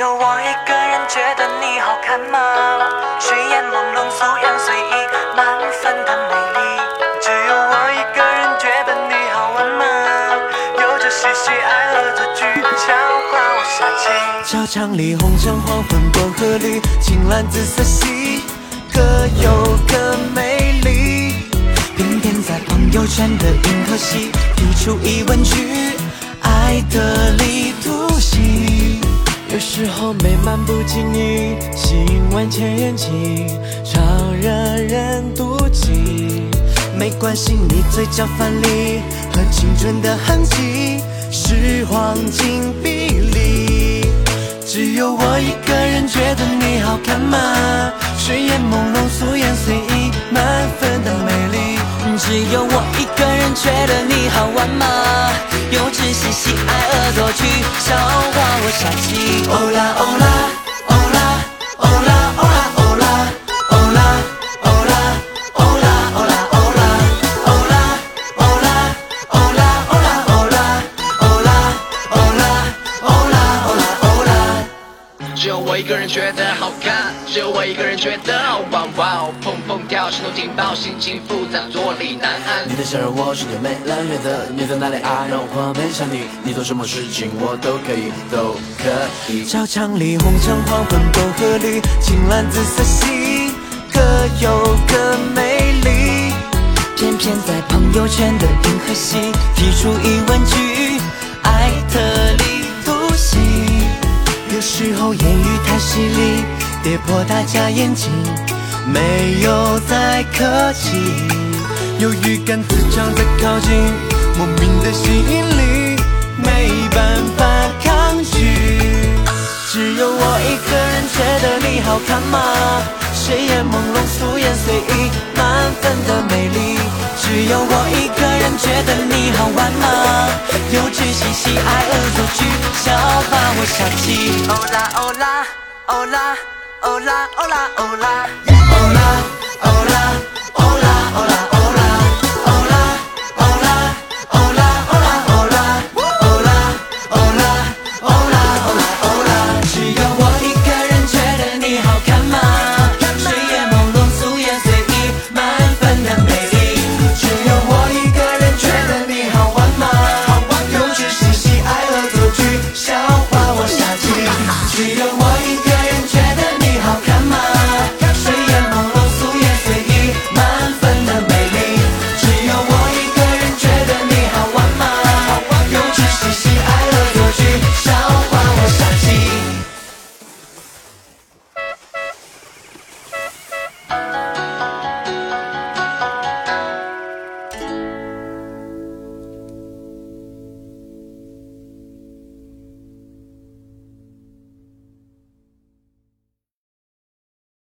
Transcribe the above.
只有我一个人觉得你好看吗？睡眼朦胧，素颜随意，满分的美丽。只有我一个人觉得你好玩吗？有着嬉戏，爱恶作剧，笑话我傻气。操场里红橙黄粉薄荷绿，青蓝紫色系，各有各美丽。偏偏在朋友圈的银河系，提出疑问句，爱的力图西。有时候美漫不经意，吸引万千眼睛，超惹人妒忌。没关系，你嘴角泛粒和青春的痕迹是黄金比例。只有我一个人觉得你好看吗？睡眼朦胧，素颜随意，满分的美丽。只有我一个人觉得你好玩吗？幼稚兮兮爱恶作剧笑话我傻气欧啦欧啦。个人觉得好看，只有我一个人觉得好玩哇哦，砰砰跳，心动听爆，心情复杂，坐立难安。你的笑容我瞬间没了选择，你在哪里啊？让我奔向你，你做什么事情我都可以，都可以。操场里红橙黄昏薄荷绿，青蓝紫色系，各有各美丽。偏偏在朋友圈的银河系，提出疑问句，艾特立独行。有时候言语太犀利，跌破大家眼睛，没有再客气。有预感磁场在靠近，莫名的吸引力，没办法抗拒。只有我一个人觉得你好看吗？睡眼朦胧，素颜随意，满分的美丽。只有我一个人觉得你好玩吗？有我傻气。欧啦欧啦欧啦欧啦欧啦欧啦欧啦欧啦只有我。